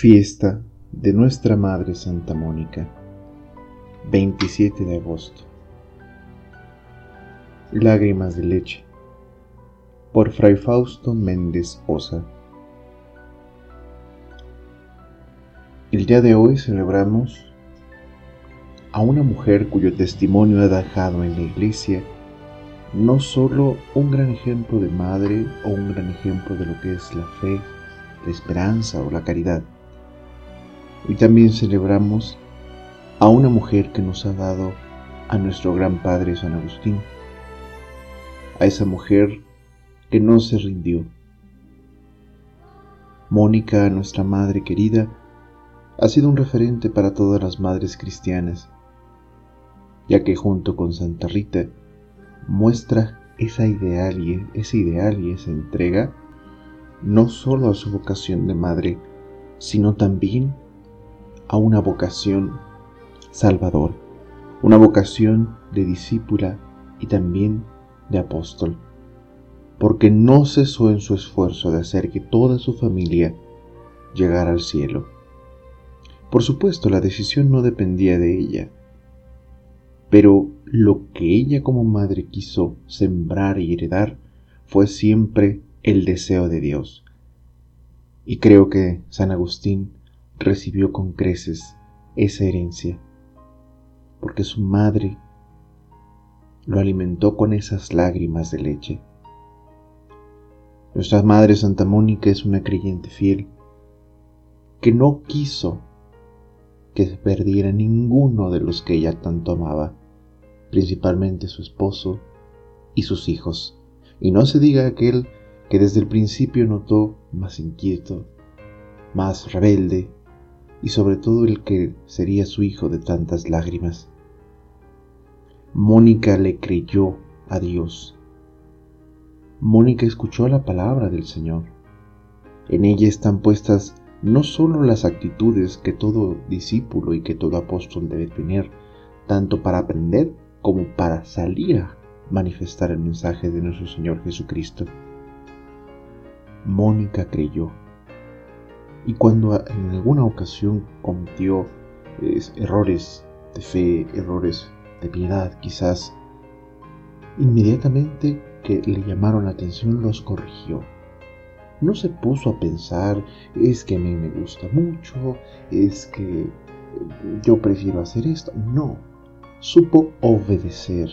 Fiesta de Nuestra Madre Santa Mónica, 27 de agosto. Lágrimas de leche, por Fray Fausto Méndez Osa. El día de hoy celebramos a una mujer cuyo testimonio ha dejado en la iglesia no solo un gran ejemplo de madre o un gran ejemplo de lo que es la fe, la esperanza o la caridad. Hoy también celebramos a una mujer que nos ha dado a nuestro gran Padre San Agustín, a esa mujer que no se rindió. Mónica, nuestra madre querida, ha sido un referente para todas las madres cristianas, ya que junto con Santa Rita muestra esa ideal y, ese ideal y esa entrega no solo a su vocación de madre, sino también a una vocación salvador, una vocación de discípula y también de apóstol, porque no cesó en su esfuerzo de hacer que toda su familia llegara al cielo. Por supuesto, la decisión no dependía de ella, pero lo que ella como madre quiso sembrar y heredar fue siempre el deseo de Dios. Y creo que San Agustín recibió con creces esa herencia, porque su madre lo alimentó con esas lágrimas de leche. Nuestra Madre Santa Mónica es una creyente fiel que no quiso que se perdiera ninguno de los que ella tanto amaba, principalmente su esposo y sus hijos. Y no se diga aquel que desde el principio notó más inquieto, más rebelde y sobre todo el que sería su hijo de tantas lágrimas. Mónica le creyó a Dios. Mónica escuchó la palabra del Señor. En ella están puestas no solo las actitudes que todo discípulo y que todo apóstol debe tener, tanto para aprender como para salir a manifestar el mensaje de nuestro Señor Jesucristo. Mónica creyó. Y cuando en alguna ocasión cometió errores de fe, errores de piedad quizás, inmediatamente que le llamaron la atención los corrigió no se puso a pensar, es que a mí me gusta mucho, es que yo prefiero hacer esto. No, supo obedecer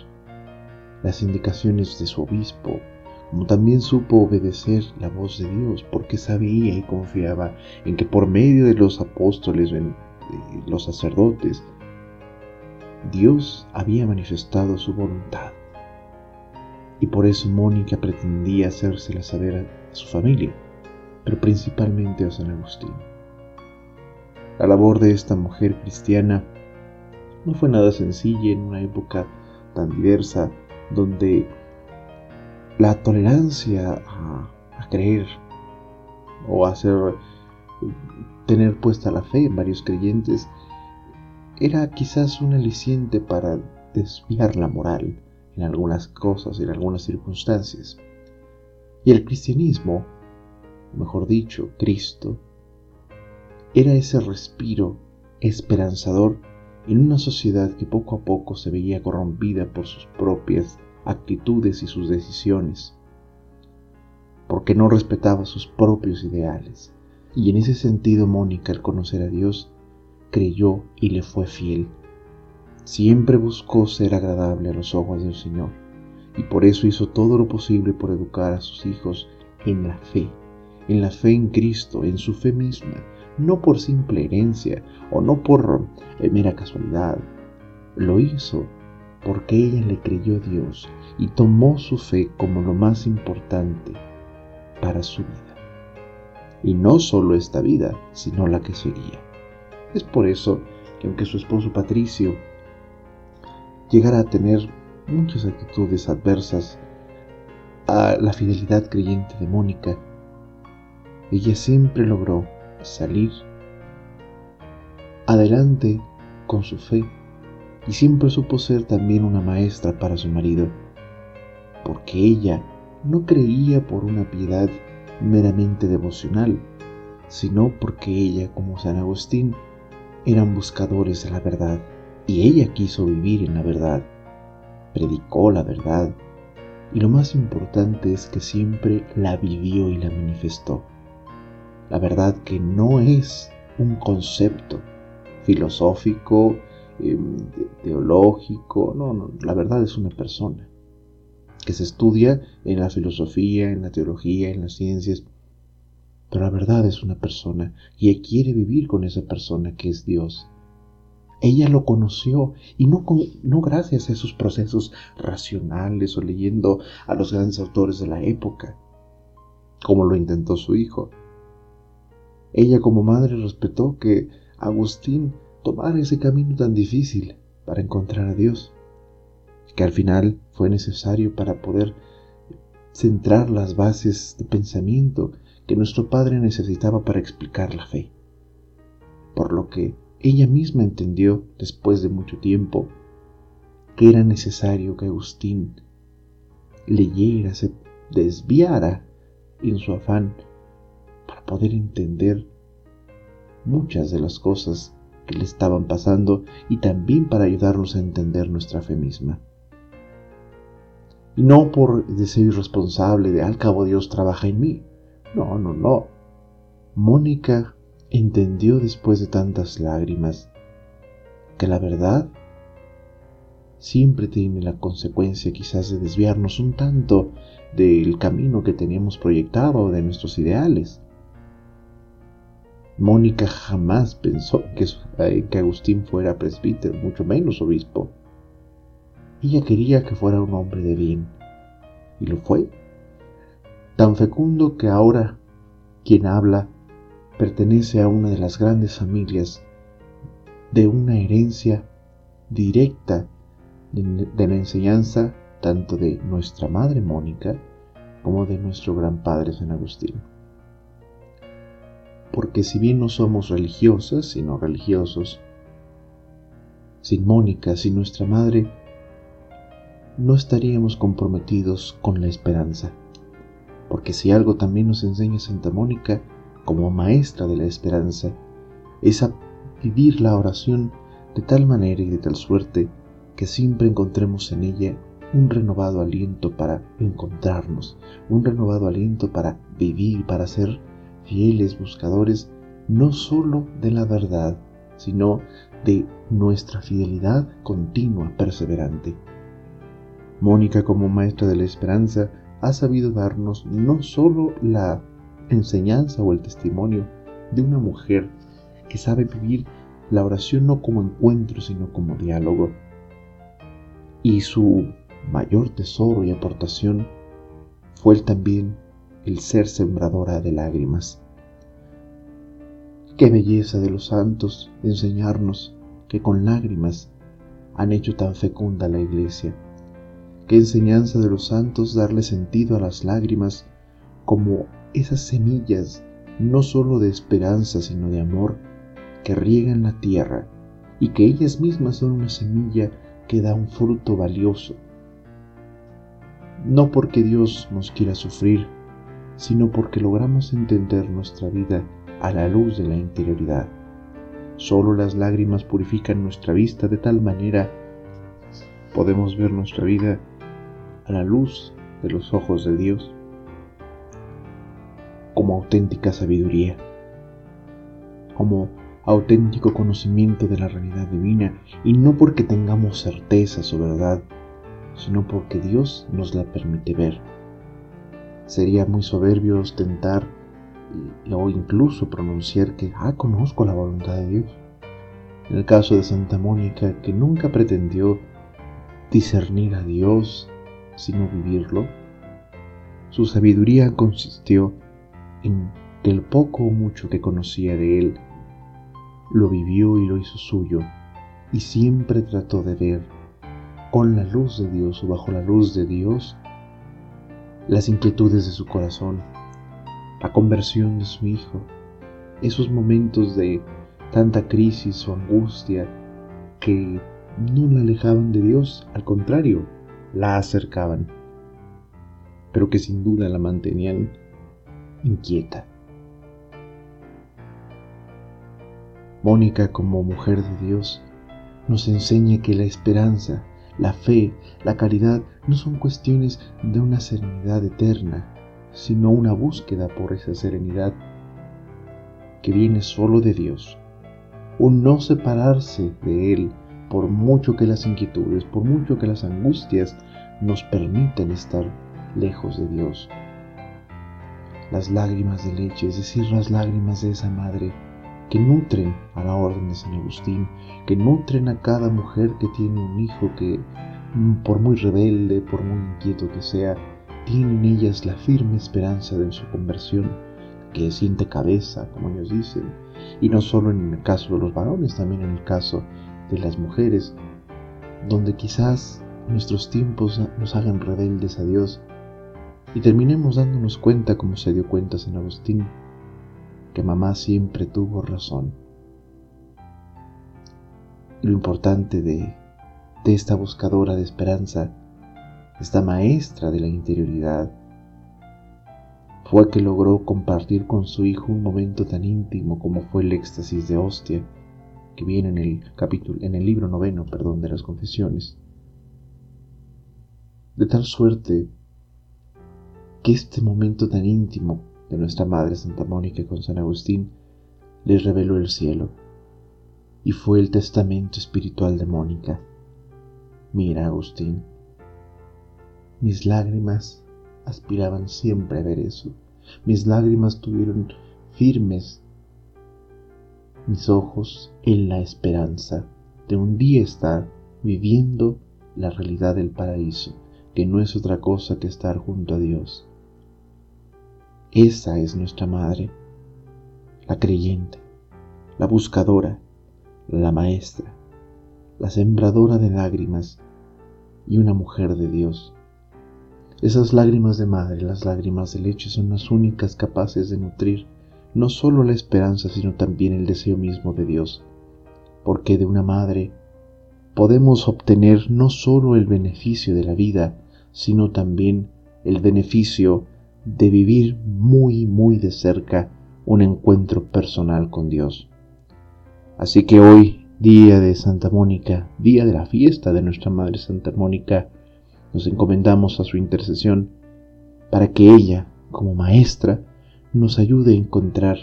las indicaciones de su obispo, como también supo obedecer la voz de Dios, porque sabía y confiaba en que por medio de los apóstoles, en los sacerdotes, Dios había manifestado su voluntad. Y por eso Mónica pretendía hacérsela saber su familia, pero principalmente a San Agustín. La labor de esta mujer cristiana no fue nada sencilla en una época tan diversa donde la tolerancia a, creer o a tener puesta la fe en varios creyentes era quizás un aliciente para desviar la moral en algunas cosas, en algunas circunstancias. Y el cristianismo, mejor dicho, Cristo, era ese respiro esperanzador en una sociedad que poco a poco se veía corrompida por sus propias actitudes y sus decisiones, porque no respetaba sus propios ideales. Y en ese sentido Mónica, al conocer a Dios, creyó y le fue fiel. Siempre buscó ser agradable a los ojos del Señor y por eso hizo todo lo posible por educar a sus hijos en la fe, en la fe en Cristo, en su fe misma, no por simple herencia o no por eh, mera casualidad. Lo hizo porque ella le creyó a Dios y tomó su fe como lo más importante para su vida. Y no solo esta vida, sino la que seguía. Es por eso que aunque su esposo Patricio llegara a tener muchas actitudes adversas a la fidelidad creyente de Mónica, ella siempre logró salir adelante con su fe y siempre supo ser también una maestra para su marido, porque ella no creía por una piedad meramente devocional, sino porque ella, como San Agustín, eran buscadores de la verdad y ella quiso vivir en la verdad, predicó la verdad y lo más importante es que siempre la vivió y la manifestó. La verdad que no es un concepto filosófico, em, teológico, no, no, la verdad es una persona que se estudia en la filosofía, en la teología, en las ciencias, pero la verdad es una persona y quiere vivir con esa persona que es Dios. Ella lo conoció y no, no gracias a esos procesos racionales o leyendo a los grandes autores de la época, como lo intentó su hijo. Ella como madre respetó que Agustín tomara ese camino tan difícil para encontrar a Dios, que al final fue necesario para poder centrar las bases de pensamiento que nuestro Padre necesitaba para explicar la fe. Por lo que ella misma entendió, después de mucho tiempo, que era necesario que Agustín leyera, se desviara en su afán para poder entender muchas de las cosas que le estaban pasando y también para ayudarnos a entender nuestra fe misma. Y no por deseo irresponsable de al cabo Dios trabaja en mí, no, no, no. Mónica entendió después de tantas lágrimas que la verdad siempre tiene la consecuencia quizás de desviarnos un tanto del camino que teníamos proyectado, de nuestros ideales. Mónica jamás pensó que, eh, que Agustín fuera presbítero, mucho menos obispo. Ella quería que fuera un hombre de bien, y lo fue tan fecundo que ahora quien habla pertenece a una de las grandes familias de una herencia directa de, la enseñanza tanto de nuestra madre Mónica como de nuestro gran padre San Agustín. Porque si bien no somos religiosas, sino religiosos, sin Mónica, sin nuestra madre, no estaríamos comprometidos con la esperanza. Porque si algo también nos enseña Santa Mónica como maestra de la esperanza, es a vivir la oración de tal manera y de tal suerte que siempre encontremos en ella un renovado aliento para encontrarnos, un renovado aliento para vivir, para ser fieles buscadores no sólo de la verdad, sino de nuestra fidelidad continua, perseverante. Mónica como maestra de la esperanza ha sabido darnos no solo la enseñanza o el testimonio de una mujer que sabe vivir la oración no como encuentro, sino como diálogo. Y su mayor tesoro y aportación fue también el ser sembradora de lágrimas. Qué belleza de los santos enseñarnos que con lágrimas han hecho tan fecunda la iglesia Qué enseñanza de los santos darle sentido a las lágrimas como esas semillas no sólo de esperanza sino de amor que riegan la tierra y que ellas mismas son una semilla que da un fruto valioso. No porque Dios nos quiera sufrir, sino porque logramos entender nuestra vida a la luz de la interioridad. Solo las lágrimas purifican nuestra vista de tal manera podemos ver nuestra vida a la luz de los ojos de Dios como auténtica sabiduría, como auténtico conocimiento de la realidad divina y no porque tengamos certeza o verdad, sino porque Dios nos la permite ver. Sería muy soberbio ostentar o incluso pronunciar que, ah, conozco la voluntad de Dios. En el caso de Santa Mónica, que nunca pretendió discernir a Dios sino vivirlo. Su sabiduría consistió en que el poco o mucho que conocía de él, lo vivió y lo hizo suyo, y siempre trató de ver con la luz de Dios o bajo la luz de Dios las inquietudes de su corazón, la conversión de su hijo, esos momentos de tanta crisis o angustia que no la alejaban de Dios, al contrario, la acercaban, pero que sin duda la mantenían inquieta. Mónica, como mujer de Dios, nos enseña que la esperanza, la fe, la caridad no son cuestiones de una serenidad eterna, sino una búsqueda por esa serenidad que viene solo de Dios. Un no separarse de Él por mucho que las inquietudes, por mucho que las angustias nos permitan estar lejos de Dios. Las lágrimas de leche, es decir, las lágrimas de esa madre que nutren a la orden de San Agustín, que nutren a cada mujer que tiene un hijo que, mm, por muy rebelde, por muy inquieto que sea, tiene en ellas la firme esperanza de su conversión, que siente cabeza, como ellos dicen, y no solo en el caso de los varones, también en el caso de las mujeres, donde quizás nuestros tiempos nos hagan rebeldes a Dios. Y terminemos dándonos cuenta, como se dio cuenta San Agustín, que mamá siempre tuvo razón. Y lo importante de, esta buscadora de esperanza, esta maestra de la interioridad, fue que logró compartir con su hijo un momento tan íntimo como fue el éxtasis de hostia, que viene en el capítulo, en el libro noveno, perdón, de las confesiones. De tal suerte que este momento tan íntimo nuestra Madre Santa Mónica con San Agustín les reveló el cielo y fue el testamento espiritual de Mónica. Mira, Agustín, mis lágrimas aspiraban siempre a ver eso. Mis lágrimas tuvieron firmes mis ojos en la esperanza de un día estar viviendo la realidad del paraíso, que no es otra cosa que estar junto a Dios. Esa es nuestra madre, la creyente, la buscadora, la maestra, la sembradora de lágrimas y una mujer de Dios. Esas lágrimas de madre, las lágrimas de leche son las únicas capaces de nutrir no solo la esperanza, sino también el deseo mismo de Dios, porque de una madre podemos obtener no solo el beneficio de la vida, sino también el beneficio de vivir muy, muy de cerca un encuentro personal con Dios. Así que hoy, día de Santa Mónica, día de la fiesta de nuestra Madre Santa Mónica, nos encomendamos a su intercesión para que ella, como maestra, nos ayude a encontrar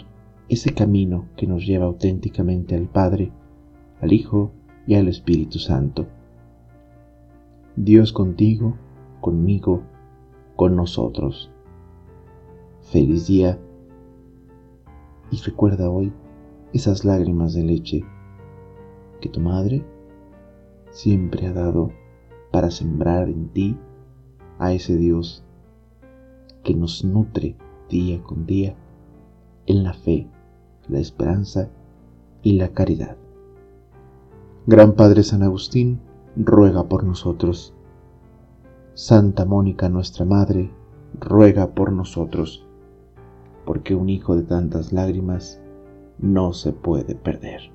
ese camino que nos lleva auténticamente al Padre, al Hijo y al Espíritu Santo. Dios contigo, conmigo, con nosotros. Feliz día y recuerda hoy esas lágrimas de leche que tu madre siempre ha dado para sembrar en ti a ese Dios que nos nutre día con día en la fe, la esperanza y la caridad. Gran Padre San Agustín, ruega por nosotros. Santa Mónica, nuestra Madre, ruega por nosotros porque un hijo de tantas lágrimas no se puede perder.